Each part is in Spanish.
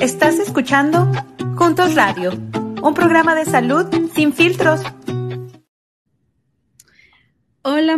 Estás escuchando Juntos Radio, un programa de salud sin filtros.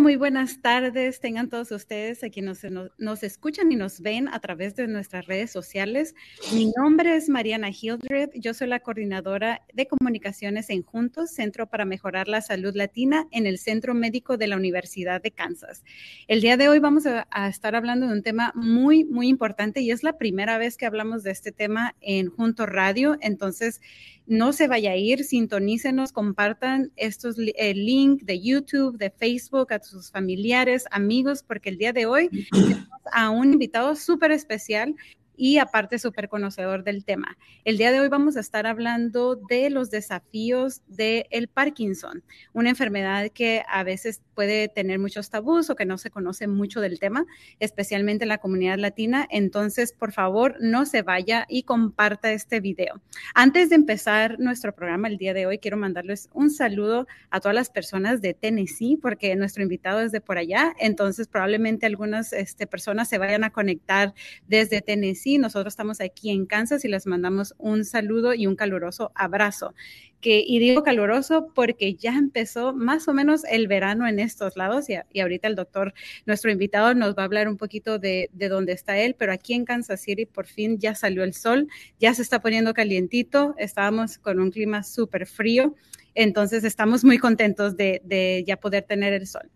Muy buenas tardes. Tengan todos ustedes aquí nos, nos, escuchan y nos ven a través de nuestras redes sociales. Mi nombre es Mariana Hildred. Yo soy la coordinadora de comunicaciones en Juntos, Centro para Mejorar la Salud Latina en el Centro Médico de la Universidad de Kansas. El día de hoy vamos a, a estar hablando de un tema muy, muy importante y es la primera vez que hablamos de este tema en Juntos Radio. Entonces, no se vaya a ir, sintonícenos, compartan estos el link de YouTube, de Facebook a sus familiares, amigos, porque el día de hoy tenemos a un invitado súper especial y aparte súper conocedor del tema. El día de hoy vamos a estar hablando de los desafíos del el Parkinson, una enfermedad que a veces puede tener muchos tabús o que no se conoce mucho del tema, especialmente en la comunidad latina. Entonces, por favor, no se vaya y comparta este video. Antes de empezar nuestro programa el día de hoy, quiero mandarles un saludo a todas las personas de Tennessee, porque nuestro invitado es de por allá. Entonces, probablemente algunas este, personas se vayan a conectar desde Tennessee. Nosotros estamos aquí en Kansas y les mandamos un saludo y un caluroso abrazo que, y digo caluroso porque ya empezó más o menos el verano en estos lados y, y ahorita el doctor, nuestro invitado, nos va a hablar un poquito de, de, dónde está él, pero aquí en Kansas City por fin ya salió el sol, ya se está poniendo calientito, estábamos con un clima súper frío, entonces estamos muy contentos de, de ya poder tener el sol.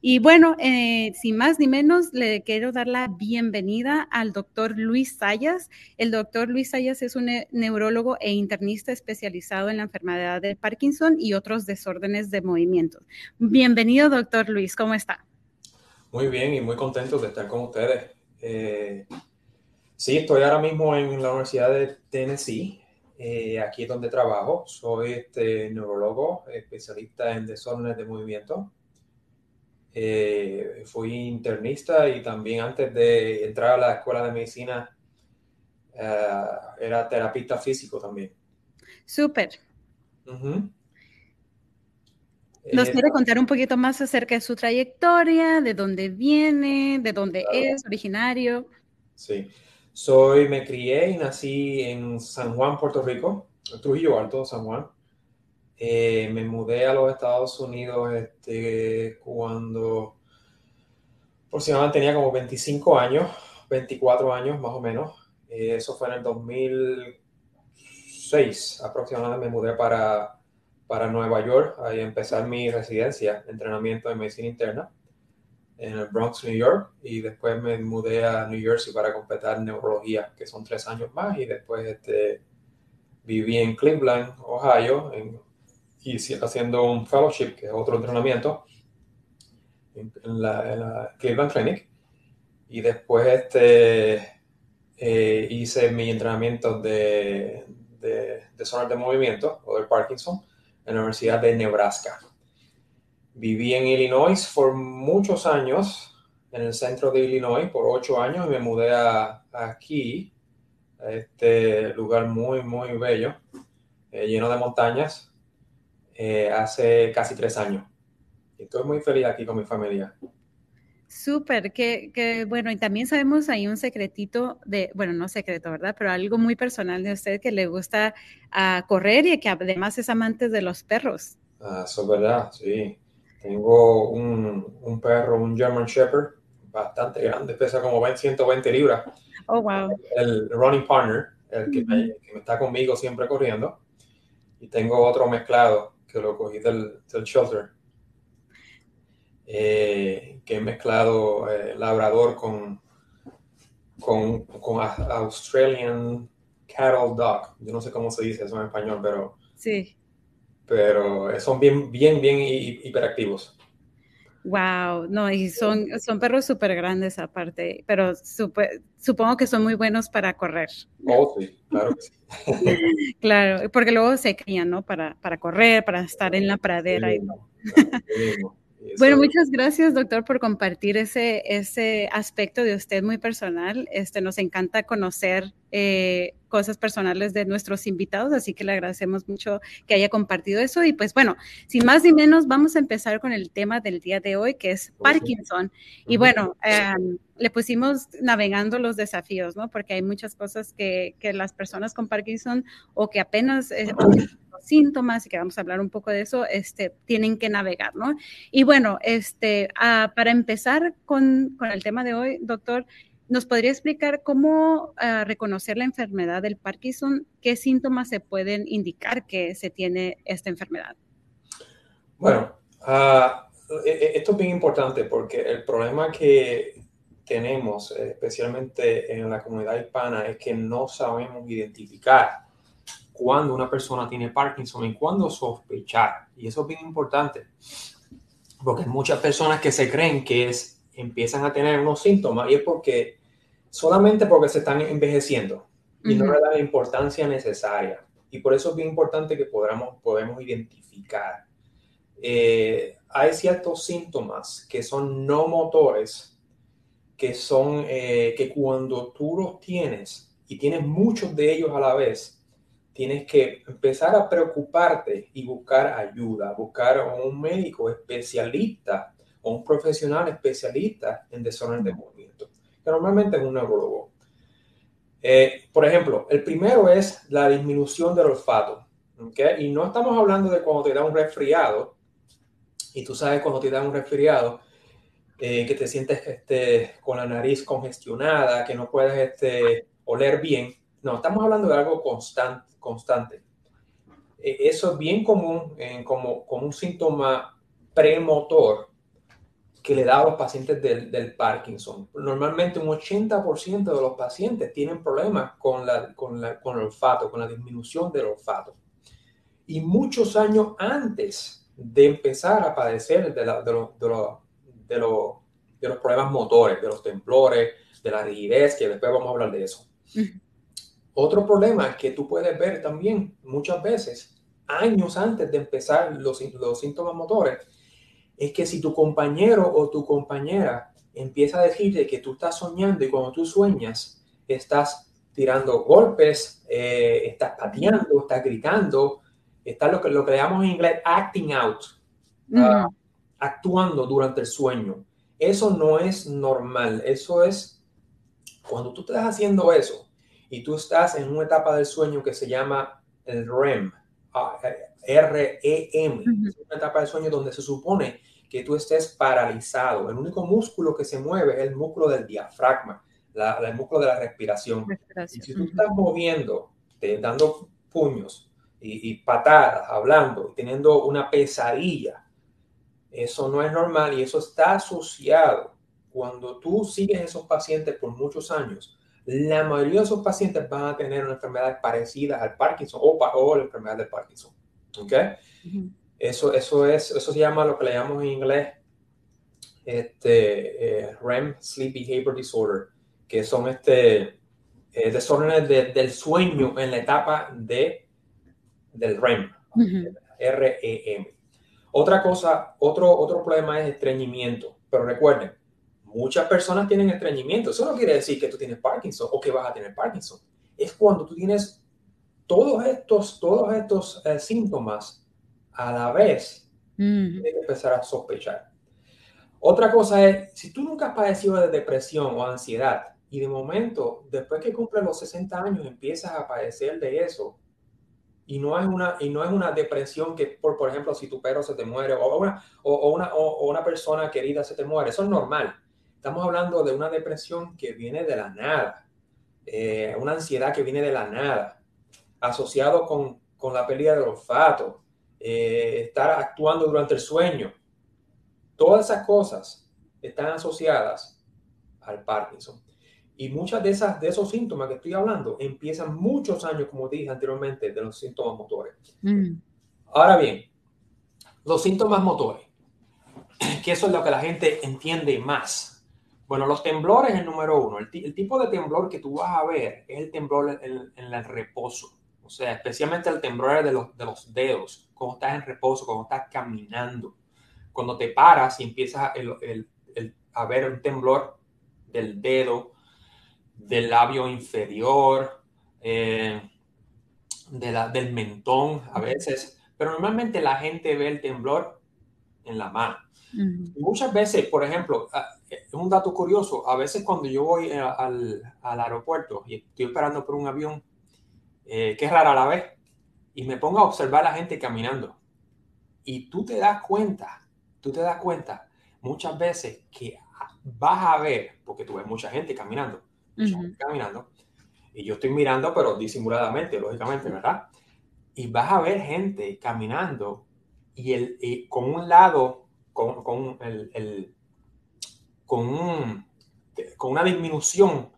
Y bueno, eh, sin más ni menos, le quiero dar la bienvenida al doctor Luis Sayas. El doctor Luis Sayas es un neurólogo e internista especializado en la enfermedad de Parkinson y otros desórdenes de movimiento. Bienvenido, doctor Luis, ¿cómo está? Muy bien y muy contento de estar con ustedes. Eh, sí, estoy ahora mismo en la Universidad de Tennessee. Eh, aquí es donde trabajo. Soy este neurólogo especialista en desórdenes de movimiento eh, fui internista y también antes de entrar a la escuela de medicina uh, era terapista físico también. Súper. Uh -huh. ¿Nos eh, quiere contar un poquito más acerca de su trayectoria, de dónde viene, de dónde claro. es originario? Sí, soy, me crié y nací en San Juan, Puerto Rico, Trujillo Alto, San Juan. Eh, me mudé a los Estados Unidos este, cuando aproximadamente tenía como 25 años, 24 años más o menos. Eh, eso fue en el 2006 aproximadamente. Me mudé para, para Nueva York a empezar mi residencia, entrenamiento de medicina interna en el Bronx, New York, y después me mudé a New Jersey para completar neurología, que son tres años más, y después este, viví en Cleveland, Ohio, en y haciendo un fellowship, que es otro entrenamiento, en, la, en la, Cleveland Clinic. Y después este, eh, hice mi entrenamiento de, de desorden de movimiento o del Parkinson en la Universidad de Nebraska. Viví en Illinois por muchos años, en el centro de Illinois, por ocho años, y me mudé a, a aquí, a este lugar muy, muy bello, eh, lleno de montañas, eh, hace casi tres años. Estoy muy feliz aquí con mi familia. Súper, que, que, bueno, y también sabemos ahí un secretito de, bueno, no secreto, ¿verdad? Pero algo muy personal de usted que le gusta uh, correr y que además es amante de los perros. Ah, eso es verdad, sí. Tengo un, un perro, un German Shepherd, bastante grande, pesa como 20, 120 libras. Oh, wow. El running partner, el que, uh -huh. me, que me está conmigo siempre corriendo. Y tengo otro mezclado que lo cogí del, del shelter, eh, que he mezclado eh, labrador con, con, con, Australian Cattle Dog. Yo no sé cómo se dice eso en español, pero, sí. pero son bien, bien, bien hiperactivos. Wow, no, y son, son perros súper grandes aparte, pero super, supongo que son muy buenos para correr. Oh, sí, claro que sí. claro, porque luego se crían, ¿no? Para, para correr, para estar en la pradera. Sí, y todo. Bueno, muchas gracias, doctor, por compartir ese, ese aspecto de usted muy personal. Este, nos encanta conocer eh, cosas personales de nuestros invitados, así que le agradecemos mucho que haya compartido eso. Y pues bueno, sin más ni menos, vamos a empezar con el tema del día de hoy, que es Parkinson. Y bueno, em, le pusimos navegando los desafíos, ¿no? Porque hay muchas cosas que, que las personas con Parkinson o que apenas... Eh, síntomas y que vamos a hablar un poco de eso, este, tienen que navegar, ¿no? Y bueno, este, ah, para empezar con, el tema de hoy, doctor, ¿nos podría explicar cómo ah, reconocer la enfermedad del Parkinson? ¿Qué síntomas se pueden indicar que se tiene esta enfermedad? Bueno, e, esto es bien importante porque el problema que tenemos, especialmente en la comunidad hispana, es que no sabemos identificar cuando una persona tiene Parkinson y cuándo sospechar. Y eso es bien importante, porque hay muchas personas que se creen que es, empiezan a tener unos síntomas y es porque solamente porque se están envejeciendo y no le dan la importancia necesaria. Y por eso es bien importante que podamos, podemos identificar. Eh, hay ciertos síntomas que son no motores, que son eh, que cuando tú los tienes y tienes muchos de ellos a la vez, tienes que empezar a preocuparte y buscar ayuda, buscar a un médico especialista o un profesional especialista en desorden de movimiento, que normalmente es un neurólogo. Eh, por ejemplo, el primero es la disminución del olfato. ¿okay? Y no estamos hablando de cuando te da un resfriado, y tú sabes cuando te da un resfriado, eh, que te sientes este, con la nariz congestionada, que no puedes este, oler bien. No, estamos hablando de algo constante constante. Eso es bien común como, como un síntoma premotor que le da a los pacientes del, Parkinson. Normalmente un 80% de los pacientes tienen problemas con, la, con, la, con el olfato, con la disminución del olfato. Y muchos años antes de empezar a padecer de, de, de, de los problemas motores, de los temblores, de la rigidez, que después vamos a hablar de eso. Otro problema que tú puedes ver también muchas veces, años antes de empezar los, los síntomas motores, es que si tu compañero o tu compañera empieza a decirte que tú estás soñando y cuando tú sueñas estás tirando golpes, eh, estás pateando, estás gritando, estás lo que, lo que llamamos en inglés acting out, ah, actuando durante el sueño. Eso no es normal, eso es cuando tú estás haciendo eso, y tú estás en una etapa del sueño que se llama el REM, R-E-M, es una etapa del sueño donde se supone que tú estés paralizado. El único músculo que se mueve es el músculo del diafragma, el músculo de la respiración. si tú estás moviendo, te, dando puños y, y, patadas, hablando, teniendo una pesadilla, eso no es normal y eso está asociado. Cuando tú sigues esos pacientes por muchos años, la mayoría de esos pacientes van a tener una enfermedad parecida al Parkinson o, o la enfermedad del Parkinson. ¿Ok? eso, eso, es, eso se llama lo que le llamamos en inglés este, eh, REM, Sleep Behavior Disorder, que son este, eh, desórdenes del sueño en la etapa de, del REM, R-E-M. Otra cosa, otro, otro problema es estreñimiento, pero recuerden, Muchas personas tienen estreñimiento. Eso no quiere decir que tú tienes Parkinson o que vas a tener Parkinson. Es cuando tú tienes todos estos, todos estos eh, síntomas a la vez, tienes que empezar a sospechar. Otra cosa es, si tú nunca has padecido de depresión o ansiedad y de momento, después que cumples los 60 años, empiezas a padecer de eso, y no es una, y no es una depresión que, por, por ejemplo, si tu perro se te muere o una, o, una, o una persona querida se te muere, eso es normal. Estamos hablando de una depresión que viene de la nada, eh, una ansiedad que viene de la nada, asociado con, con la pérdida del olfato, eh, estar actuando durante el sueño. Todas esas cosas están asociadas al Parkinson. Y muchas de, esas, de esos síntomas que estoy hablando empiezan muchos años, como dije anteriormente, de los síntomas motores. Mm. Ahora bien, los síntomas motores, que eso es lo que la gente entiende más bueno, los temblores es el número uno. El, tipo de temblor que tú vas a ver es el temblor en, el reposo. O sea, especialmente el temblor de los, de los dedos, cuando estás en reposo, cuando estás caminando. Cuando te paras y empiezas a ver un temblor del dedo, del labio inferior, eh, de la, del mentón a veces, pero normalmente la gente ve el temblor en la mano. Muchas veces, por ejemplo, ah, un dato curioso, a veces cuando yo voy eh, al, al aeropuerto y estoy esperando por un avión, eh, que es rara a la vez, y me pongo a observar a la gente caminando, y tú te das cuenta, tú te das cuenta muchas veces que vas a ver, porque tú ves mucha gente caminando, caminando, y yo estoy mirando, pero disimuladamente, lógicamente, ¿verdad? Y vas a ver gente caminando y, el, con un lado, con, con, el, con, con una disminución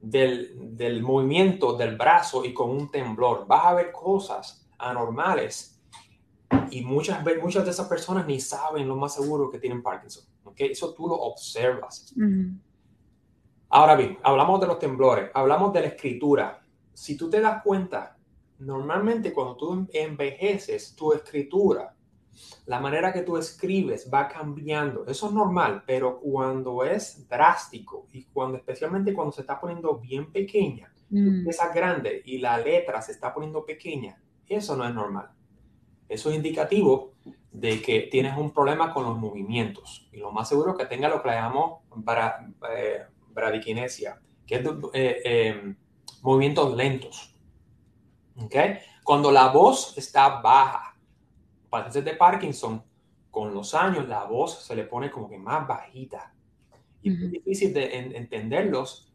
del, del, movimiento del brazo y con un temblor. Vas a ver cosas anormales y muchas, muchas de esas personas ni saben lo más seguro que tienen Parkinson. ¿okay? Eso tú lo observas. Ahora bien, hablamos de los temblores, hablamos de la escritura. Si tú te das cuenta, normalmente cuando tú envejeces, tu escritura, la manera que tú escribes va cambiando. Eso es normal, pero cuando es drástico y cuando especialmente cuando se está poniendo bien pequeña, mm. esa grande y la letra se está poniendo pequeña, eso no es normal. Eso es indicativo de que tienes un problema con los movimientos. Y lo más seguro es que tenga lo que llamamos eh, bradiquinesia, que es eh, eh, movimientos lentos. ¿Okay? Cuando la voz está baja, pacientes de Parkinson, con los años la voz se le pone como que más bajita. Y es difícil de entenderlos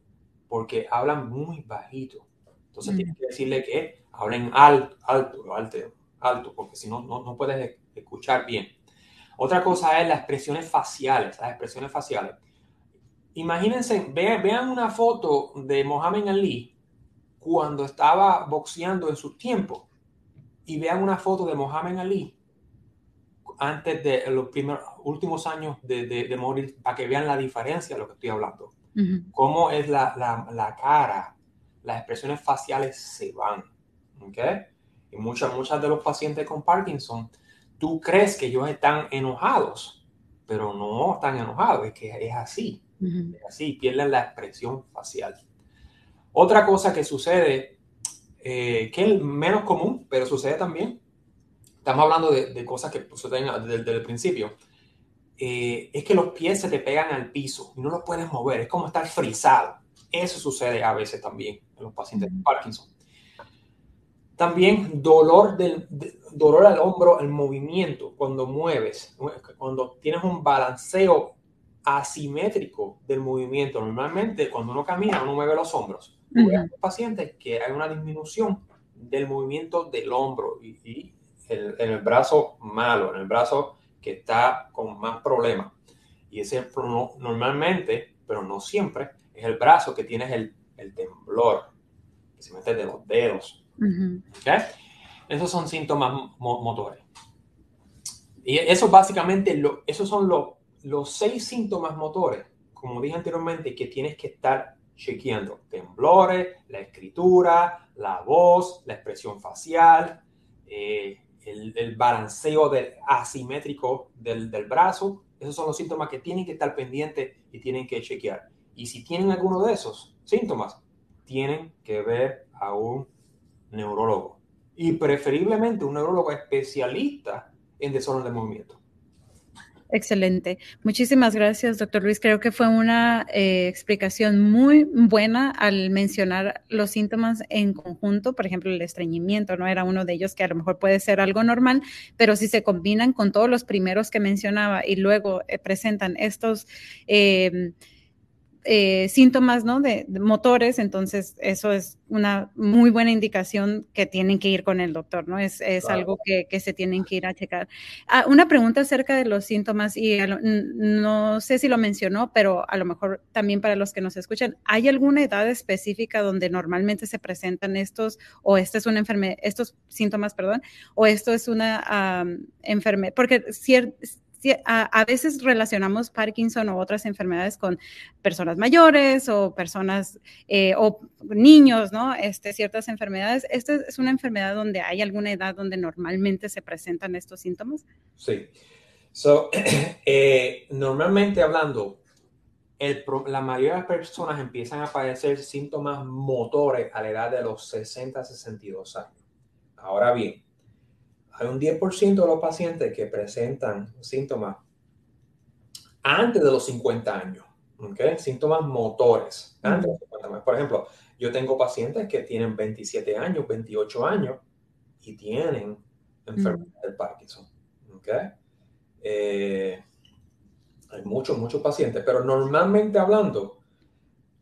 porque hablan muy bajito. Entonces tienes que decirle que hablen alto, alto, alto, alto, porque si no, no, no puedes escuchar bien. Otra cosa es las expresiones faciales, las expresiones faciales. Imagínense, vean, una foto de Mohamed Ali cuando estaba boxeando en su tiempo y vean una foto de Mohamed Ali antes de los primeros últimos años de, morir para que vean la diferencia de lo que estoy hablando. Cómo es la, la, cara, las expresiones faciales se van. ¿okay? Y muchas, muchas de los pacientes con Parkinson tú crees que ellos están enojados, pero no están enojados, es que es así, es así, pierden la expresión facial. Otra cosa que sucede, eh, que es menos común, pero sucede también, estamos hablando de, cosas que suceden desde, el principio, eh, es que los pies se te pegan al piso y no los puedes mover, es como estar frisado. Eso sucede a veces también en los pacientes de Parkinson. También dolor, del, dolor al hombro, el movimiento, cuando mueves, cuando tienes un balanceo asimétrico del movimiento. Normalmente cuando uno camina, uno mueve los hombros. Uh -huh. pacientes que hay una disminución del movimiento del hombro y, en el, brazo malo, en el brazo que está con más problemas. Y ese normalmente, pero no siempre, es el brazo que tienes el, el temblor, que se mete de los dedos, esos son síntomas motores. Y eso básicamente, lo, esos son los seis síntomas motores, como dije anteriormente, que tienes que estar chequeando. Temblores, la escritura, la voz, la expresión facial, eh, el, balanceo del, asimétrico del, del, brazo. Esos son los síntomas que tienen que estar pendientes y tienen que chequear. Y si tienen alguno de esos síntomas, tienen que ver a un neurólogo y preferiblemente un neurólogo especialista en desorden de movimiento. Excelente. Muchísimas gracias, doctor Luis. Creo que fue una eh, explicación muy buena al mencionar los síntomas en conjunto. Por ejemplo, el estreñimiento no era uno de ellos que a lo mejor puede ser algo normal, pero si se combinan con todos los primeros que mencionaba y luego eh, presentan estos... Eh, eh, síntomas ¿no? de, motores, entonces eso es una muy buena indicación que tienen que ir con el doctor, ¿no? Es, es algo que, que, se tienen que ir a checar. Ah, una pregunta acerca de los síntomas, y no sé si lo mencionó, pero a lo mejor también para los que nos escuchan, ¿hay alguna edad específica donde normalmente se presentan estos, o esta es una enfermedad, estos síntomas, perdón, o esto es una enfermedad? Porque a, veces relacionamos Parkinson o otras enfermedades con personas mayores o personas eh, o niños, ¿no? Este, ciertas enfermedades. ¿Esta es una enfermedad donde hay alguna edad donde normalmente se presentan estos síntomas? Sí. So, eh, normalmente hablando, la mayoría de las personas empiezan a padecer síntomas motores a la edad de los 60 62 años. Ahora bien, hay un 10% de los pacientes que presentan síntomas antes de los 50 años. Síntomas motores, antes de los 50 años. Por ejemplo, yo tengo pacientes que tienen 27 años, 28 años y tienen enfermedad del Parkinson, ¿ok? Eh, hay muchos, muchos pacientes, pero normalmente hablando,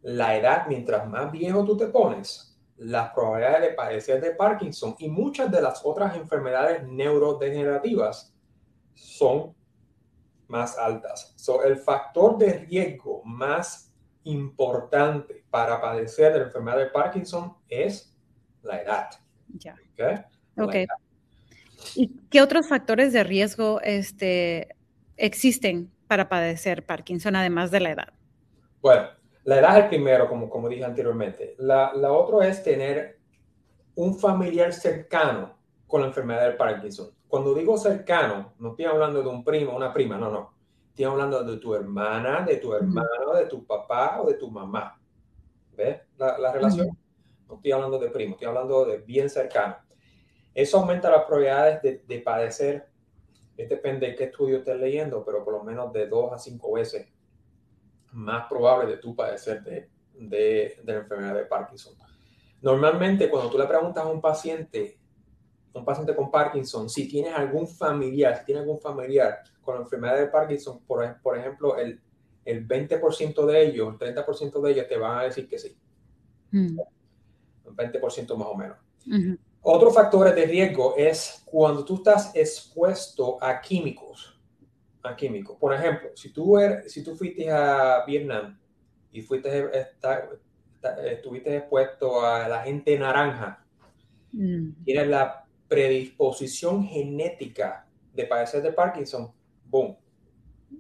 la edad, mientras más viejo tú te pones, las probabilidades de padecer de Parkinson y muchas de las otras enfermedades neurodegenerativas son más altas. So, el factor de riesgo más importante para padecer de la enfermedad de Parkinson es la edad. Ya. Okay. ¿Y qué otros factores de riesgo este, existen para padecer Parkinson, además de la edad? Bueno, la edad es el primero, como, como dije anteriormente. La, la otra es tener un familiar cercano con la enfermedad del Parkinson. Cuando digo cercano, no estoy hablando de un primo, una prima, no, no. Estoy hablando de tu hermana, de tu hermano, de tu papá o de tu mamá. ¿Ves la, la relación? No estoy hablando de primo, estoy hablando de bien cercano. Eso aumenta las probabilidades de, de padecer depende de qué estudio estés leyendo, pero por lo menos de dos a cinco veces más probable de tú padecer de, de, la enfermedad de Parkinson. Normalmente, cuando tú le preguntas a un paciente, un paciente con Parkinson, si tienes algún familiar, si tienes algún familiar con la enfermedad de Parkinson, por, por ejemplo, el, el 20% de ellos, el 30% de ellos te van a decir que sí. Mm. Un 20% más o menos. Otro factor de riesgo es cuando tú estás expuesto a químicos. A químicos. Por ejemplo, si tú, er, si tú fuiste a Vietnam y fuiste, estuviste expuesto a la gente naranja, mm. tienes la predisposición genética de padecer de Parkinson, boom,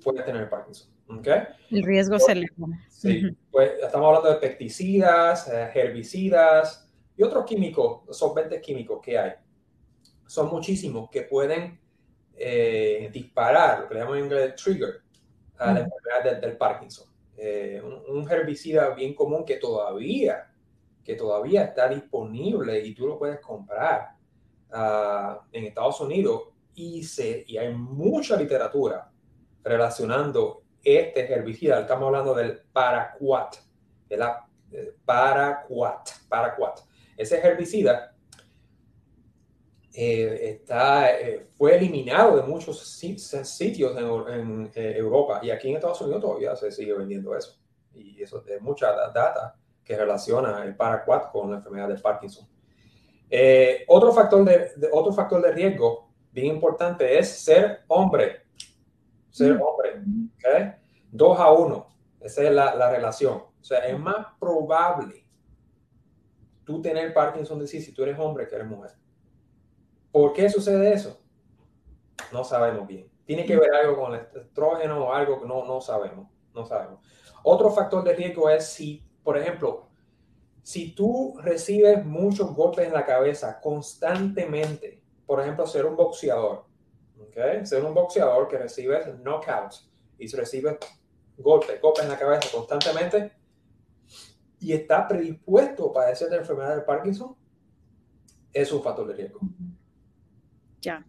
puedes tener Parkinson. ¿okay? El riesgo se eleva. Sí, pues estamos hablando de pesticidas, eh, herbicidas, y otros químicos, solventes químicos que hay, son muchísimos que pueden eh, disparar, lo que le llaman en inglés trigger, a la enfermedad del, Parkinson. Eh, un, herbicida bien común que todavía, que todavía está disponible y tú lo puedes comprar ah, en Estados Unidos y, se, y hay mucha literatura relacionando este herbicida. Estamos hablando del paraquat, de la eh, paraquat, paraquat. Ese herbicida eh, está, eh, fue eliminado de muchos sitios en, eh, Europa y aquí en Estados Unidos todavía se sigue vendiendo eso. Y eso es mucha data que relaciona el paraquat con la enfermedad de Parkinson. otro, factor de, otro factor de riesgo bien importante es ser hombre. Ser mm. hombre. ¿okay? Dos a uno. Esa es la, la relación. O sea, es más probable tú tener Parkinson decir si tú eres hombre que eres mujer. ¿Por qué sucede eso? No sabemos bien. Tiene que ver algo con el estrógeno o algo que no, no sabemos. No sabemos. Otro factor de riesgo es si, por ejemplo, si tú recibes muchos golpes en la cabeza constantemente, por ejemplo, ser un boxeador, ¿okay? ser un boxeador que recibes knockouts y recibes golpes, golpes en la cabeza constantemente, y está predispuesto a padecer de enfermedad de Parkinson, es un factor de riesgo. Ya.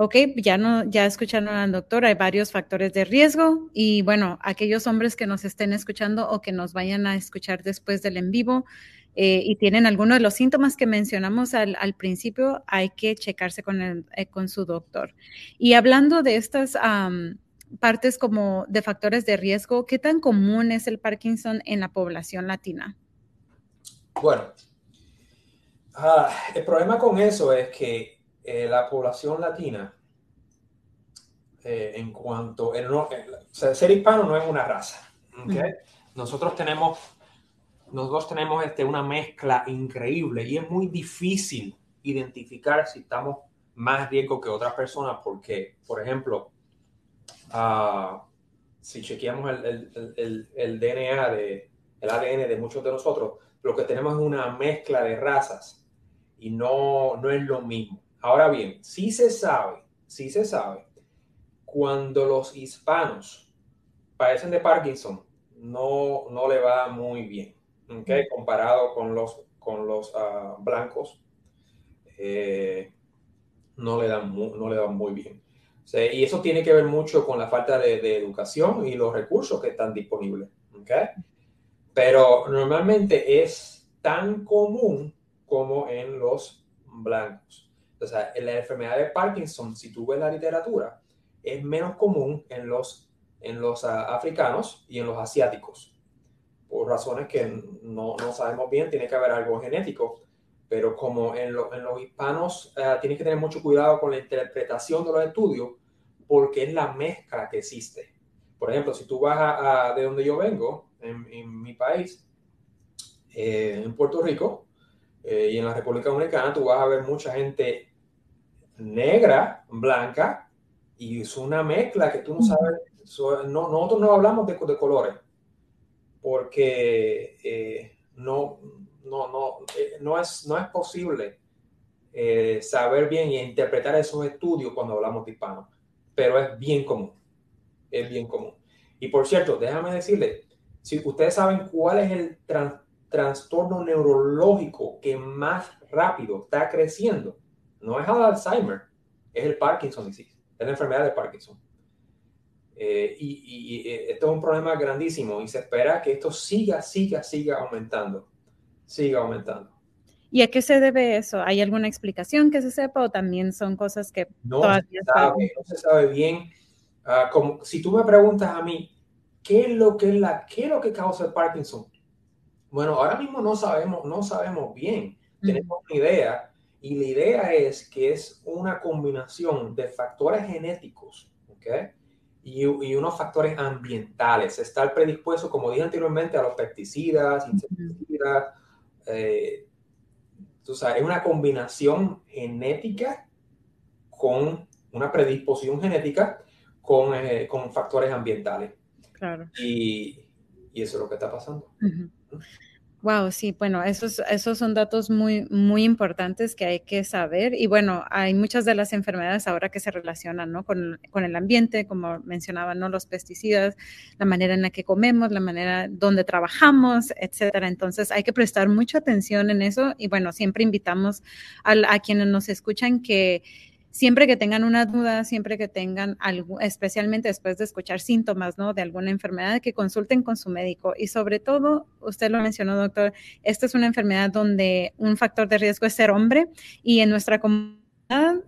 Ok, ya, no, ya escucharon al doctor, hay varios factores de riesgo y bueno, aquellos hombres que nos estén escuchando o que nos vayan a escuchar después del en vivo eh, y tienen alguno de los síntomas que mencionamos al, principio, hay que checarse con, el, eh, con su doctor. Y hablando de estas partes como de factores de riesgo, ¿qué tan común es el Parkinson en la población latina? Bueno, ah, el problema con eso es que eh, la población latina, eh, en cuanto, ser hispano no es una raza. Nosotros tenemos, nosotros tenemos este, una mezcla increíble y es muy difícil identificar si estamos más riesgo que otras personas porque, por ejemplo, si chequeamos el, el, DNA, de, el ADN de muchos de nosotros, lo que tenemos es una mezcla de razas y no, no es lo mismo. Ahora bien, sí se sabe, sí se sabe, cuando los hispanos padecen de Parkinson, no, no le va muy bien, ¿okay? comparado con los, con los uh, blancos. Eh, no, le dan muy, no le dan muy bien. O sea, y eso tiene que ver mucho con la falta de, de educación y los recursos que están disponibles. ¿okay? Pero normalmente es tan común como en los blancos. O sea, en la enfermedad de Parkinson, si tú ves la literatura, es menos común en los, en los uh, africanos y en los asiáticos. Por razones que no, no, sabemos bien, tiene que haber algo genético. Pero como en, lo, en los hispanos, uh, tienes que tener mucho cuidado con la interpretación de los estudios, porque es la mezcla que existe. Por ejemplo, si tú vas a, a de donde yo vengo, en, en mi país, eh, en Puerto Rico eh, y en la República Dominicana, tú vas a ver mucha gente negra, blanca, y es una mezcla que tú no sabes, no, nosotros no hablamos de, de colores, porque eh, no, no, no, eh, no, es, no es posible eh, saber bien y interpretar esos estudios cuando hablamos de hispanos, pero es bien común, es bien común. Y por cierto, déjame decirle, si ustedes saben cuál es el trastorno neurológico que más rápido está creciendo, no es Alzheimer, es el Parkinson disease, es la enfermedad de Parkinson. Eh, y, y, y, esto es un problema grandísimo y se espera que esto siga, siga, siga aumentando, siga aumentando. ¿Y a qué se debe eso? ¿Hay alguna explicación que se sepa o también son cosas que no todavía se sabe, no se sabe bien? Uh, como, si tú me preguntas a mí, ¿qué es lo que, es la, qué es lo que causa el Parkinson? Bueno, ahora mismo no sabemos, no sabemos bien. Tenemos una idea y la idea es que es una combinación de factores genéticos, ¿ok? Y, y unos factores ambientales. Estar predispuesto, como dije anteriormente, a los pesticidas, insecticidas. Eh, tú sabes, es una combinación genética con una predisposición genética con, eh, con factores ambientales. Claro. Y, y, eso es lo que está pasando. Uh -huh. Wow, sí, bueno, esos, esos son datos muy, muy importantes que hay que saber. Y bueno, hay muchas de las enfermedades ahora que se relacionan ¿no? con, con, el ambiente, como mencionaban, ¿no? los pesticidas, la manera en la que comemos, la manera donde trabajamos, etcétera. Entonces hay que prestar mucha atención en eso. Y bueno, siempre invitamos a, a quienes nos escuchan que siempre que tengan una duda, siempre que tengan algo, especialmente después de escuchar síntomas, ¿no? De alguna enfermedad, que consulten con su médico. Y sobre todo, usted lo mencionó, doctor, esta es una enfermedad donde un factor de riesgo es ser hombre y en nuestra comunidad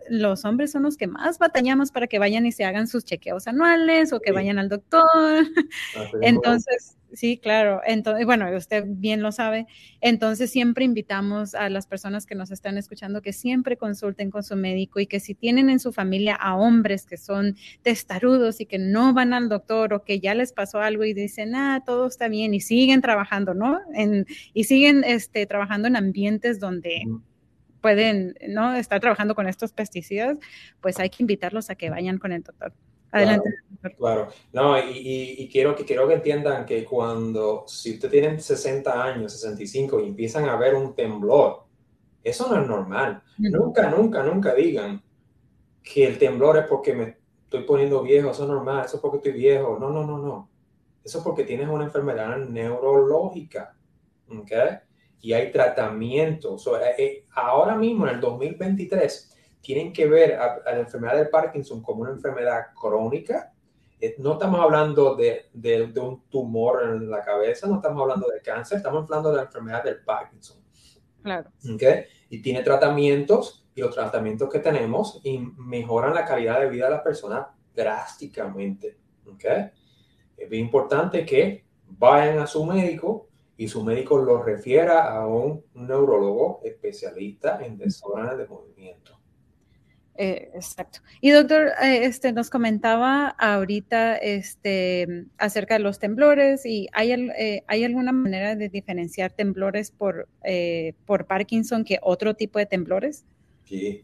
los hombres son los que más batallamos para que vayan y se hagan sus chequeos anuales o que sí. vayan al doctor. Entonces, sí, claro. Entonces, bueno, usted bien lo sabe. Entonces, siempre invitamos a las personas que nos están escuchando que siempre consulten con su médico y que si tienen en su familia a hombres que son testarudos y que no van al doctor o que ya les pasó algo y dicen, ah, todo está bien y siguen trabajando, ¿no? En, y siguen este, trabajando en ambientes donde... pueden ¿no? estar trabajando con estos pesticidas, pues hay que invitarlos a que vayan con el doctor. Adelante. Claro, claro. no, y, y, y, quiero, que, quiero que entiendan que cuando, si usted tiene 60 años, 65 y empiezan a ver un temblor, eso no es normal. Uh -huh. Nunca, nunca, nunca digan que el temblor es porque me estoy poniendo viejo, eso es normal, eso es porque estoy viejo. No, no, no, no. Eso es porque tienes una enfermedad neurológica. ¿Ok? Y hay tratamientos. So, eh, ahora mismo, en el 2023, tienen que ver a, a, la enfermedad del Parkinson como una enfermedad crónica. Eh, no estamos hablando de, de, de, un tumor en la cabeza, no estamos hablando de cáncer, estamos hablando de la enfermedad del Parkinson. Claro. ¿Okay? Y tiene tratamientos, y los tratamientos que tenemos y mejoran la calidad de vida de la persona drásticamente. ¿Okay? Es bien importante que vayan a su médico y su médico lo refiera a un neurólogo especialista en desórdenes de movimiento. Eh, exacto. Y doctor, eh, este, nos comentaba ahorita este, acerca de los temblores y hay, eh, ¿hay alguna manera de diferenciar temblores por, por Parkinson que otro tipo de temblores? Sí.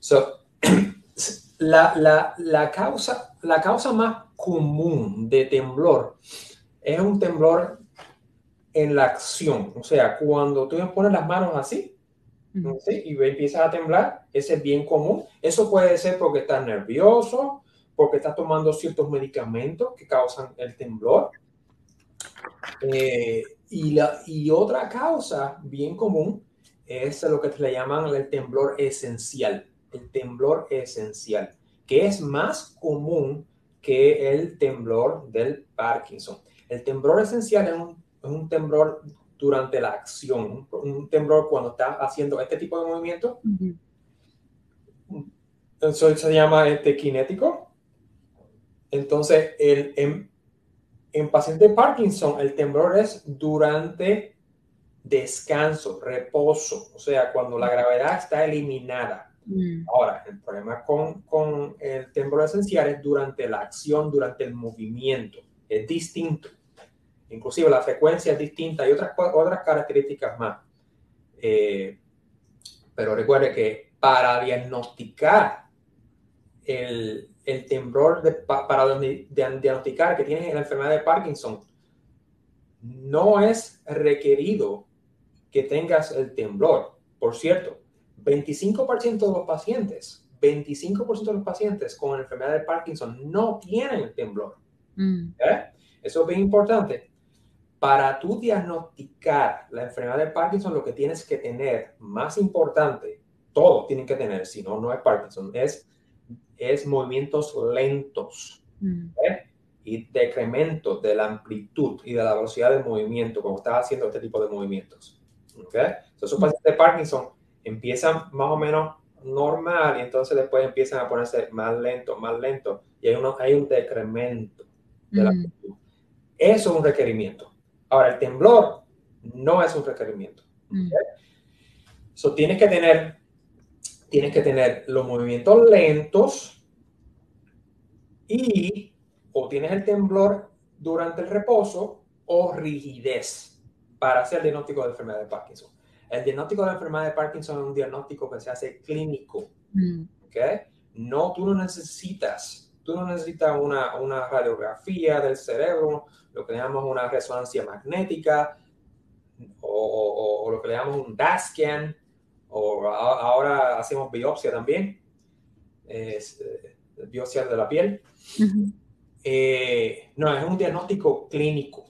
So, la, la, la, causa, la causa más común de temblor es un temblor en la acción. O sea, cuando tú pones las manos así. ¿sí? y empiezas a temblar, ese es bien común. Eso puede ser porque estás nervioso, porque estás tomando ciertos medicamentos que causan el temblor. Eh, y, la, y otra causa bien común es lo que le llaman el temblor esencial. El temblor esencial, que es más común que el temblor del Parkinson. El temblor esencial es un, un temblor durante la acción, un, temblor cuando está haciendo este tipo de movimiento. Eso se llama este kinético. Entonces, el, en, en paciente de Parkinson, el temblor es durante descanso, reposo, o sea, cuando la gravedad está eliminada. Mm. Ahora, el problema con, con, el temblor esencial es durante la acción, durante el movimiento. Es distinto. Inclusive la frecuencia es distinta y otras, otras características más. Eh, pero recuerde que para diagnosticar el, el temblor, de, para diagnosticar que tienes la enfermedad de Parkinson, no es requerido que tengas el temblor. Por cierto, 25% de los pacientes, 25% de los pacientes con la enfermedad de Parkinson no tienen el temblor. Mm. ¿Eh? Eso es bien importante. Para tú diagnosticar la enfermedad de Parkinson, lo que tienes que tener, más importante, todos tienen que tener, si no, no es Parkinson, es, es movimientos lentos mm. ¿eh? y decremento de la amplitud y de la velocidad del movimiento cuando estás haciendo este tipo de movimientos. ¿okay? Entonces, esos pacientes de Parkinson empiezan más o menos normal y entonces después empiezan a ponerse más lento, más lento y hay, uno, hay un decremento de la mm. amplitud. Eso es un requerimiento. Ahora, el temblor no es un requerimiento. Mm. So, tienes que tener, tienes que tener los movimientos lentos y o tienes el temblor durante el reposo o rigidez para hacer el diagnóstico de enfermedad de Parkinson. El diagnóstico de la enfermedad de Parkinson es un diagnóstico que se hace clínico. Mm. ¿okay? No, tú no necesitas, tú no necesitas una, una radiografía del cerebro, lo que llamamos una resonancia magnética o, lo que le llamamos un DAS scan, o ahora hacemos biopsia también, es, eh, biopsia de la piel. Eh, no, es un diagnóstico clínico.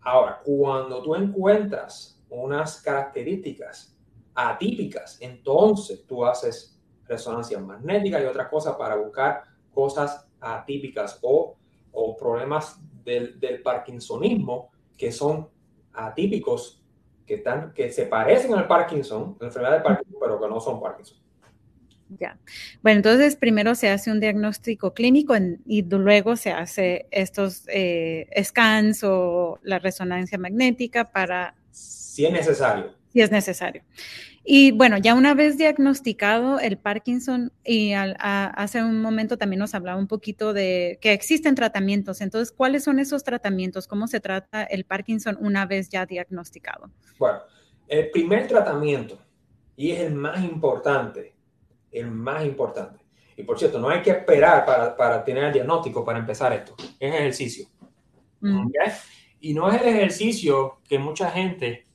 Ahora, cuando tú encuentras unas características atípicas, entonces tú haces resonancia magnética y otras cosas para buscar cosas atípicas o, o problemas del, del, parkinsonismo que son atípicos, que, están, que se parecen al Parkinson, la enfermedad de Parkinson, pero que no son Parkinson. Ya. Bueno, entonces primero se hace un diagnóstico clínico y luego se hace estos eh, scans o la resonancia magnética para... Si es necesario. Si es necesario. Y bueno, ya una vez diagnosticado el Parkinson, y hace un momento también nos hablaba un poquito de que existen tratamientos. Entonces, ¿cuáles son esos tratamientos? ¿Cómo se trata el Parkinson una vez ya diagnosticado? Bueno, el primer tratamiento, y es el más importante, el más importante. Y por cierto, no hay que esperar para, para tener el diagnóstico para empezar esto. Es ejercicio. Mm. Y no es el ejercicio que mucha gente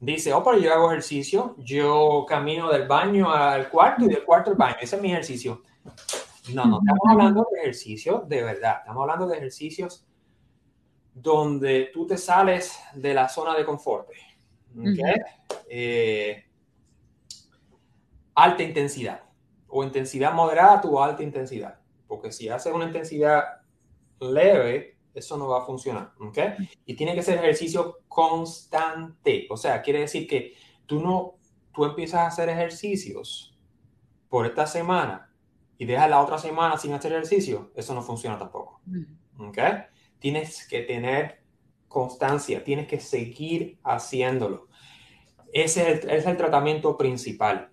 dice, oh, pero yo hago ejercicio, yo camino del baño al cuarto y del cuarto al baño, ese es mi ejercicio. No, no, estamos hablando de ejercicio de verdad, estamos hablando de ejercicios donde tú te sales de la zona de confort. Eh, alta intensidad o intensidad moderada o alta intensidad, porque si haces una intensidad leve, eso no va a funcionar, ¿ok? Y tiene que ser ejercicio constante, o sea, quiere decir que tú no, tú empiezas a hacer ejercicios por esta semana y dejas la otra semana sin hacer ejercicio, eso no funciona tampoco, ¿ok? Tienes que tener constancia, tienes que seguir haciéndolo. Ese es el, es el tratamiento principal.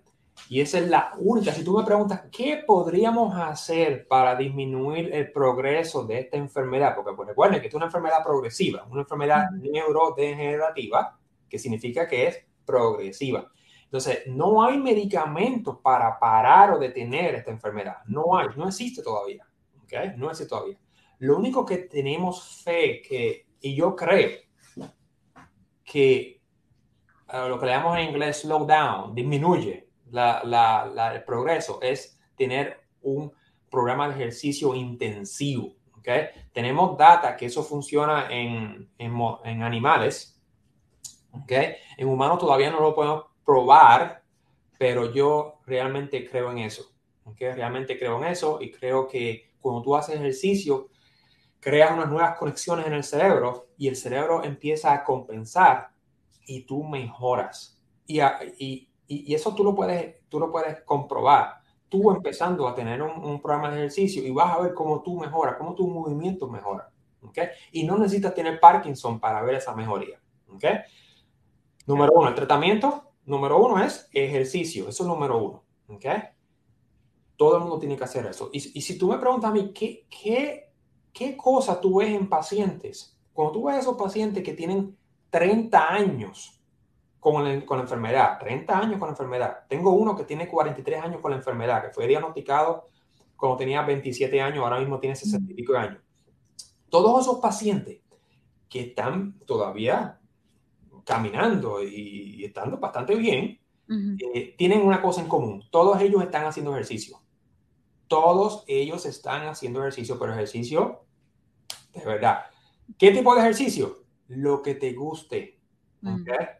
Y esa es la única. Si tú me preguntas, ¿qué podríamos hacer para disminuir el progreso de esta enfermedad? Porque pues, recuerden que es una enfermedad progresiva, una enfermedad neurodegenerativa, que significa que es progresiva. Entonces, no hay medicamentos para parar o detener esta enfermedad. No hay, no existe todavía. ¿okay? No existe todavía. Lo único que tenemos fe que, y yo creo que lo que le llamamos en inglés slow down, disminuye la, el progreso es tener un programa de ejercicio intensivo. ¿okay? Tenemos data que eso funciona en, en, animales. ¿okay? En humanos todavía no lo podemos probar, pero yo realmente creo en eso. ¿okay? Realmente creo en eso y creo que cuando tú haces ejercicio, creas unas nuevas conexiones en el cerebro y el cerebro empieza a compensar y tú mejoras. Y, y eso tú lo, puedes, tú lo puedes comprobar. Tú empezando a tener un, programa de ejercicio y vas a ver cómo tú mejoras, cómo tus movimientos mejoran. ¿okay? Y no necesitas tener Parkinson para ver esa mejoría. ¿okay? Número uno, el tratamiento. Número uno es ejercicio. Eso es número uno. ¿okay? Todo el mundo tiene que hacer eso. Y, y si tú me preguntas a mí, ¿qué, qué, qué cosa tú ves en pacientes? Cuando tú ves a esos pacientes que tienen 30 años con, la enfermedad, 30 años con la enfermedad. Tengo uno que tiene 43 años con la enfermedad, que fue diagnosticado cuando tenía 27 años, ahora mismo tiene 60 y pico años. Todos esos pacientes que están todavía caminando y, estando bastante bien, eh, tienen una cosa en común. Todos ellos están haciendo ejercicio. Todos ellos están haciendo ejercicio, pero ejercicio de verdad. ¿Qué tipo de ejercicio? Lo que te guste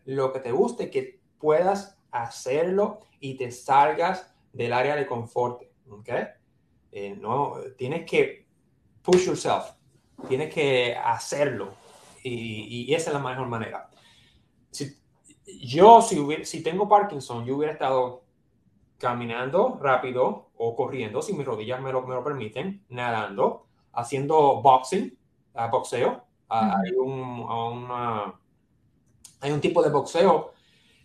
lo que te guste, que puedas hacerlo y te salgas del área de confort. ¿okay? Eh, no, tienes que push yourself, tienes que hacerlo y, esa es la mejor manera. Si, yo, si, si tengo Parkinson, yo hubiera estado caminando rápido o corriendo, si mis rodillas me lo, me lo permiten, nadando, haciendo boxing, uh, boxeo. Hay un, una, hay un tipo de boxeo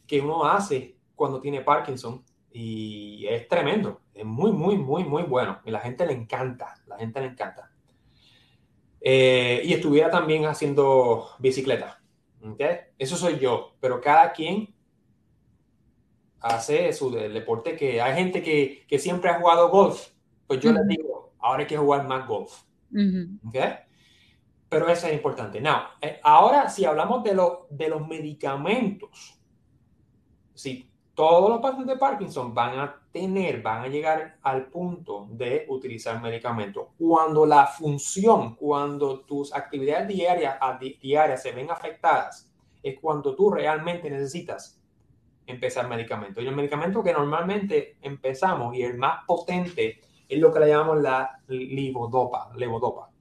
que uno hace cuando tiene Parkinson y es tremendo, es muy, muy, muy, muy bueno y la gente le encanta, la gente le encanta. Eh, y estuviera también haciendo bicicleta. ¿okay? Eso soy yo, pero cada quien hace su deporte que hay gente que, que siempre ha jugado golf, pues yo les digo, ahora hay que jugar más golf. ¿okay? Pero eso es importante. Now, eh, ahora si hablamos de, lo, de los medicamentos, si todos los pacientes de Parkinson van a tener, van a llegar al punto de utilizar medicamentos. Cuando la función, cuando tus actividades diarias, diarias se ven afectadas, es cuando tú realmente necesitas empezar medicamento. Y el medicamento que normalmente empezamos y el más potente es lo que le llamamos la levodopa. levodopa.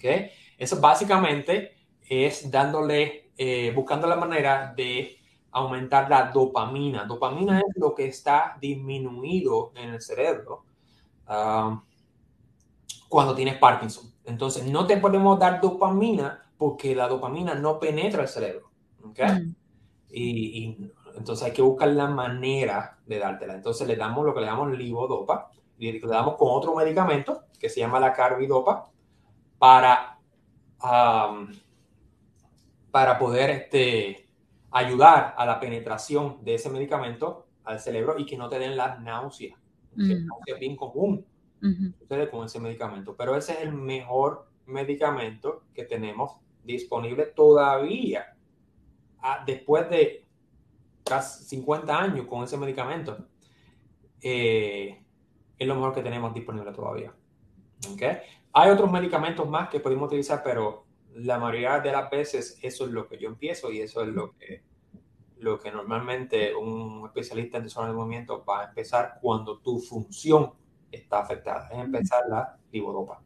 ¿Okay? Eso básicamente es dándole, eh, buscando la manera de aumentar la dopamina. Dopamina es lo que está disminuido en el cerebro um, cuando tienes Parkinson. Entonces, no te podemos dar dopamina porque la dopamina no penetra el cerebro. ¿okay? Mm. Y, entonces hay que buscar la manera de dártela. Entonces le damos lo que le llamamos livodopa y le damos con otro medicamento que se llama la carbidopa para, para poder este, ayudar a la penetración de ese medicamento al cerebro y que no te den la náusea. Mm. es bien común con ese medicamento, pero ese es el mejor medicamento que tenemos disponible todavía ah, después de casi 50 años con ese medicamento. Eh, es lo mejor que tenemos disponible todavía. ¿Okay? Hay otros medicamentos más que podemos utilizar, pero la mayoría de las veces eso es lo que yo empiezo y eso es lo que, lo que normalmente un especialista en desorden de movimiento va a empezar cuando tu función está afectada. Es empezar la livodopa.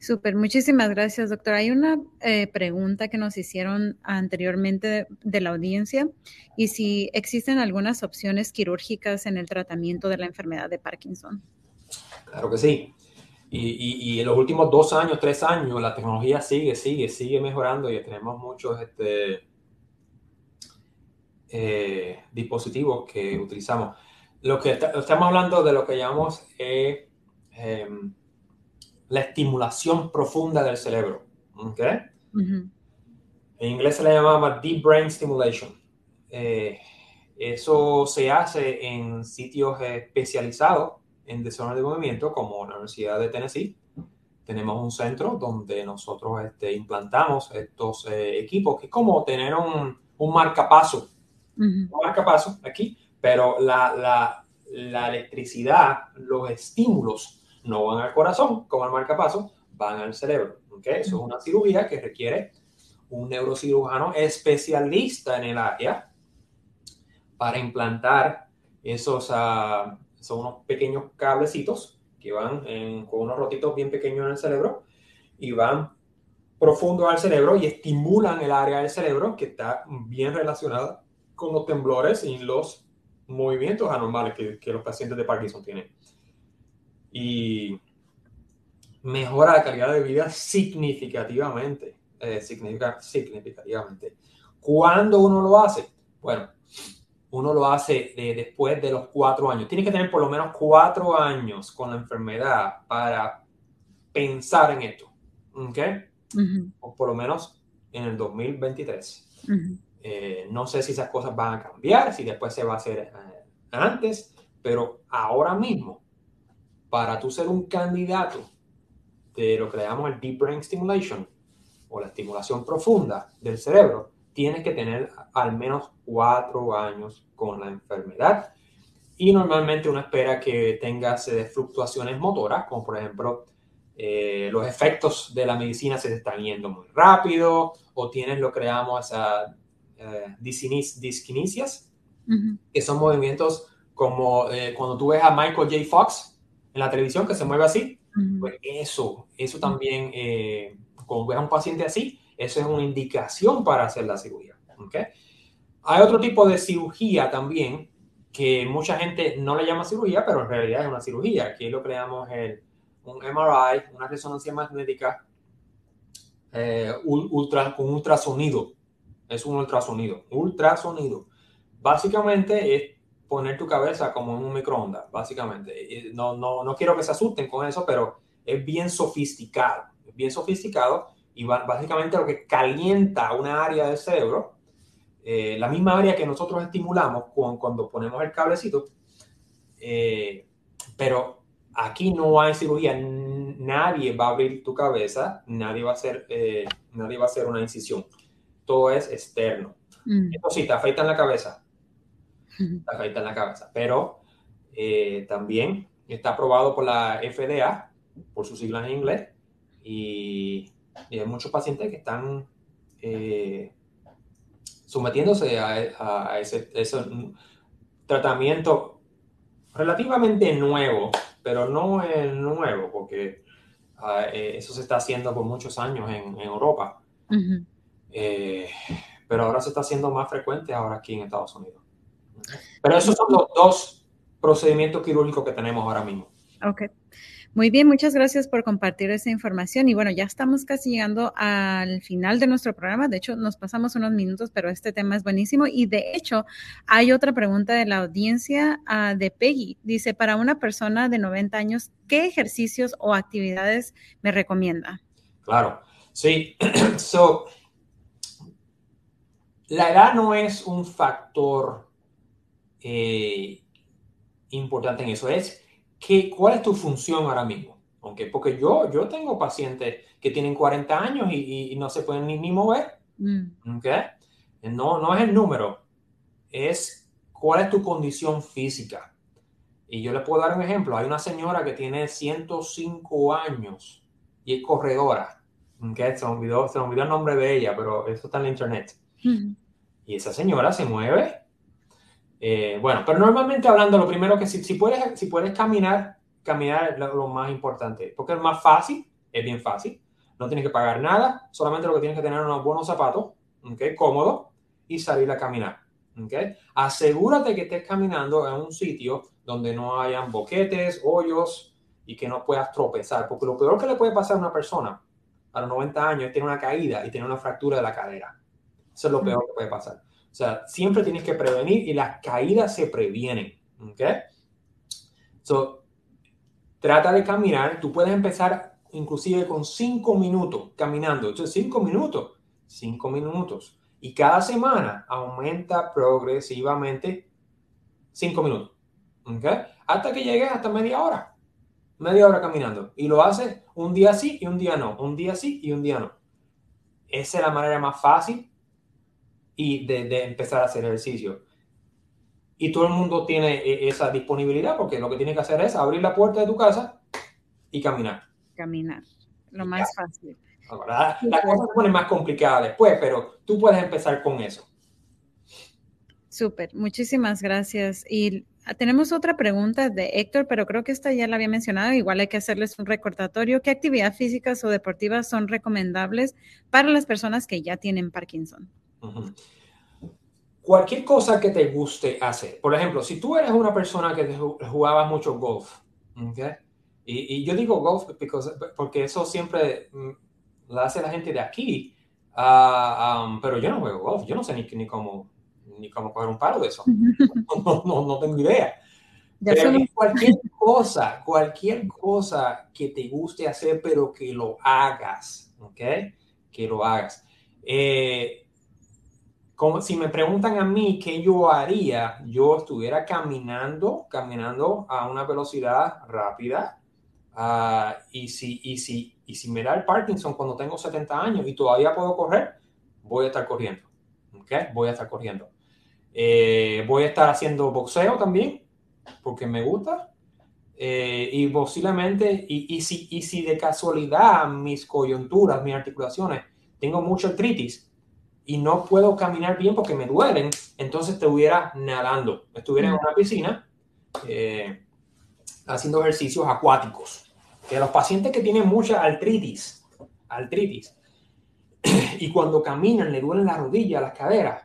Súper, muchísimas gracias, doctor. Hay una eh, pregunta que nos hicieron anteriormente de, la audiencia y si existen algunas opciones quirúrgicas en el tratamiento de la enfermedad de Parkinson. Claro que sí. Y, en los últimos dos años, tres años, la tecnología sigue, sigue, sigue mejorando y tenemos muchos este, eh, dispositivos que utilizamos. Lo que estamos hablando de lo que llamamos eh, em, la estimulación profunda del cerebro. En inglés se le llama Deep Brain Stimulation. Eh, eso se hace en sitios especializados en desorden de movimiento, como la Universidad de Tennessee, tenemos un centro donde nosotros este, implantamos estos eh, equipos, que es como tener un, un marcapaso, un marcapaso aquí, pero la, la, la, electricidad, los estímulos no van al corazón como el marcapaso, van al cerebro. ¿okay? Eso es una cirugía que requiere un neurocirujano especialista en el área para implantar esos, uh, son unos pequeños cablecitos que van con unos rotitos bien pequeños en el cerebro y van profundo al cerebro y estimulan el área del cerebro que está bien relacionada con los temblores y los movimientos anormales que, los pacientes de Parkinson tienen. Y mejora la calidad de vida significativamente. Eh, significa, significativamente. ¿Cuándo uno lo hace? Bueno, uno lo hace después de los cuatro años. Tiene que tener por lo menos cuatro años con la enfermedad para pensar en esto. ¿Ok? O por lo menos en el 2023. Eh, no sé si esas cosas van a cambiar, si después se va a hacer eh, antes, pero ahora mismo, para tú ser un candidato de lo que le llamamos el Deep Brain Stimulation o la estimulación profunda del cerebro, tienes que tener al menos cuatro años con la enfermedad. Y normalmente uno espera que tengas eh, fluctuaciones motoras, como por ejemplo eh, los efectos de la medicina se están yendo muy rápido, o tienes lo que llamamos a eh, disquinesias, que son movimientos como cuando tú ves a Michael J. Fox en la televisión que se mueve así, pues eso, eso también, eh, cuando ves a un paciente así, eso es una indicación para hacer la cirugía. ¿okay? Hay otro tipo de cirugía también que mucha gente no le llama cirugía, pero en realidad es una cirugía, es lo que le llamamos el, un MRI, una resonancia magnética eh, ultra, con ultrasonido. Es un ultrasonido. Ultrasonido. Básicamente es poner tu cabeza como en un microondas, básicamente. No, no, no quiero que se asusten con eso, pero es bien sofisticado, es bien sofisticado y básicamente lo que calienta una área del cerebro, eh, la misma área que nosotros estimulamos cuando ponemos el cablecito, eh, pero aquí no hay cirugía, nadie va a abrir tu cabeza, nadie va a hacer, eh, nadie va a hacer una incisión, todo es externo. Mm. Eso sí, te afeitan la cabeza, la en la cabeza. Pero eh, también está aprobado por la FDA, por sus siglas en inglés, y, hay muchos pacientes que están eh, sometiéndose a, ese, tratamiento relativamente nuevo, pero no es nuevo, porque ah, eh, eso se está haciendo por muchos años en, Europa. pero ahora se está haciendo más frecuente ahora aquí en Estados Unidos. Pero esos son los dos procedimientos quirúrgicos que tenemos ahora mismo. Ok. Muy bien, muchas gracias por compartir esa información. Y bueno, ya estamos casi llegando al final de nuestro programa. De hecho, nos pasamos unos minutos, pero este tema es buenísimo. Y de hecho, hay otra pregunta de la audiencia uh, de Peggy. Dice, para una persona de 90 años, ¿qué ejercicios o actividades me recomienda? Claro, sí. so, la edad no es un factor eh, importante en eso es que, cuál es tu función ahora mismo. Okay? Porque yo, yo tengo pacientes que tienen 40 años y, no se pueden ni, ni mover. Mm. Okay? No, no es el número, es cuál es tu condición física. Y yo le puedo dar un ejemplo. Hay una señora que tiene 105 años y es corredora. Okay? Se, me olvidó, se me olvidó el nombre de ella, pero eso está en la internet. Y esa señora se mueve eh, bueno, pero normalmente hablando, lo primero que si, si, puedes, si puedes caminar, caminar es lo, más importante, porque es más fácil, es bien fácil, no tienes que pagar nada, solamente lo que tienes que tener unos buenos zapatos, ¿okay? cómodo, y salir a caminar. ¿okay? Asegúrate que estés caminando en un sitio donde no hayan boquetes, hoyos y que no puedas tropezar, porque lo peor que le puede pasar a una persona a los 90 años es tener una caída y tener una fractura de la cadera. Eso es lo peor que puede pasar. O sea, siempre tienes que prevenir y las caídas se previenen. ¿Ok? So, trata de caminar. Tú puedes empezar inclusive con cinco minutos caminando. Entonces, cinco minutos. Cinco minutos. Y cada semana aumenta progresivamente cinco minutos. ¿Ok? Hasta que llegues hasta media hora. Media hora caminando. Y lo haces un día sí y un día no. Un día sí y un día no. Esa es la manera más fácil y de, empezar a hacer ejercicio. Y todo el mundo tiene e, esa disponibilidad porque lo que tiene que hacer es abrir la puerta de tu casa y caminar. Caminar, lo más fácil. Ahora, la cosa se pone más complicada después, pero tú puedes empezar con eso. Súper, muchísimas gracias. Y tenemos otra pregunta de Héctor, pero creo que esta ya la había mencionado. Igual hay que hacerles un recordatorio. ¿Qué actividades físicas o deportivas son recomendables para las personas que ya tienen Parkinson? Cualquier cosa que te guste hacer. Por ejemplo, si tú eres una persona que jugaba mucho golf, ¿okay? y, yo digo golf porque eso siempre mm, lo hace la gente de aquí, ah, um, pero yo no juego golf, yo no sé ni, ni cómo ni cómo coger un palo de eso. No, no, no tengo idea. Pero cualquier cosa, cualquier cosa que te guste hacer, pero que lo hagas, ¿ok? Que lo hagas. Eh, como si me preguntan a mí qué yo haría, yo estuviera caminando, caminando a una velocidad rápida. Uh, y, si, y, si, y si me da el Parkinson cuando tengo 70 años y todavía puedo correr, voy a estar corriendo. ¿Ok? Voy a estar corriendo. Eh, voy a estar haciendo boxeo también, porque me gusta. Eh, y posiblemente, y, y, si, y si de casualidad mis coyunturas, mis articulaciones, tengo mucha artritis y no puedo caminar bien porque me duelen, entonces estuviera nadando, estuviera en una piscina eh, haciendo ejercicios acuáticos. Que los pacientes que tienen mucha artritis, artritis, y cuando caminan le duelen las rodillas, las caderas,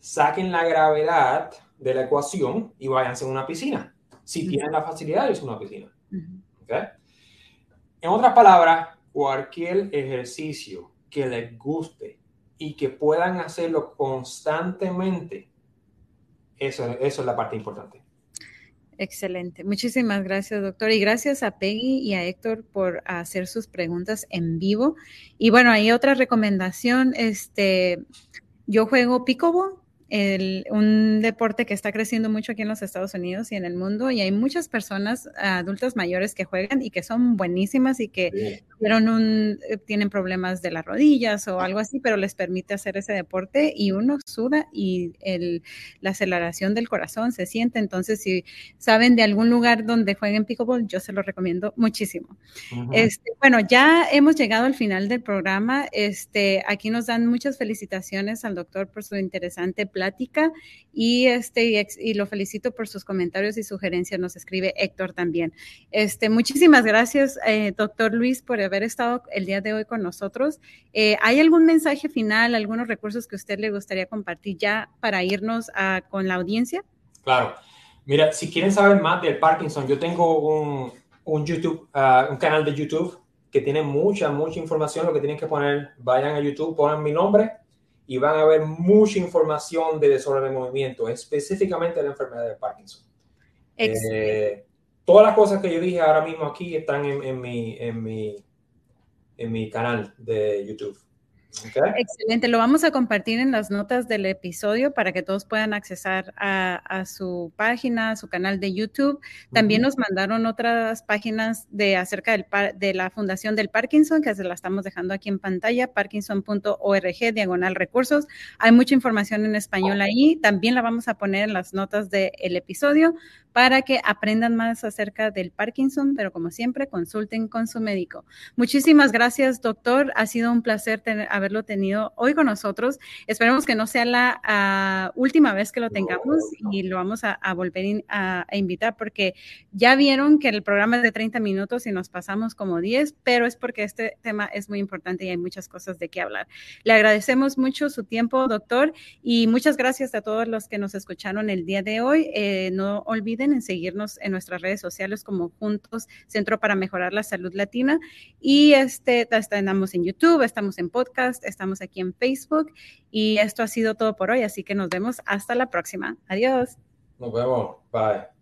saquen la gravedad de la ecuación y váyanse a una piscina. Si tienen la facilidad a una piscina. En otras palabras, cualquier ejercicio que les guste y que puedan hacerlo constantemente, eso, eso es la parte importante. Excelente. Muchísimas gracias, doctor. Y gracias a Peggy y a Héctor por hacer sus preguntas en vivo. Y bueno, hay otra recomendación. Este, yo juego pickleball un deporte que está creciendo mucho aquí en los Estados Unidos y en el mundo y hay muchas personas adultas mayores que juegan y que son buenísimas y que un, eh, tienen problemas de las rodillas o algo así, pero les permite hacer ese deporte y uno suda y el, la aceleración del corazón se siente. Entonces, si saben de algún lugar donde jueguen pickleball, yo se lo recomiendo muchísimo. este, bueno, ya hemos llegado al final del programa. Este, aquí nos dan muchas felicitaciones al doctor por su interesante plática y, este, y, lo felicito por sus comentarios y sugerencias. Nos escribe Héctor también. Este, muchísimas gracias, eh, doctor Luis, por haber estado el día de hoy con nosotros. Eh, ¿Hay algún mensaje final, algunos recursos que usted le gustaría compartir ya para irnos a, con la audiencia? Claro. Mira, si quieren saber más del Parkinson, yo tengo un, un YouTube, uh, un canal de YouTube que tiene mucha, mucha información. Lo que tienen que poner, vayan a YouTube, pongan mi nombre y van a ver mucha información de desorden de movimiento, específicamente de la enfermedad de Parkinson. Eh, todas las cosas que yo dije ahora mismo aquí están en, en, mi, en, mi, en mi canal de YouTube. Excelente, lo vamos a compartir en las notas del episodio para que todos puedan accesar a, su página, a su canal de YouTube. También nos mandaron otras páginas de acerca del, de la Fundación del Parkinson, que se la estamos dejando aquí en pantalla, parkinson.org, diagonal recursos. Hay mucha información en español ahí. También la vamos a poner en las notas del episodio para que aprendan más acerca del Parkinson, pero como siempre, consulten con su médico. Muchísimas gracias, doctor. Ha sido un placer haberlo tenido hoy con nosotros. Esperemos que no sea la ah, última vez que lo tengamos y lo vamos a, volver a, invitar porque ya vieron que el programa es de 30 minutos y nos pasamos como 10, pero es porque este tema es muy importante y hay muchas cosas de qué hablar. Le agradecemos mucho su tiempo, doctor, y muchas gracias a todos los que nos escucharon el día de hoy. Eh, no olviden en seguirnos en nuestras redes sociales como Juntos Centro para Mejorar la Salud Latina. Y este, estamos en YouTube, estamos en estamos aquí en Facebook. Y esto ha sido todo por hoy, así que nos vemos hasta la próxima. Adiós. Nos vemos. Bye.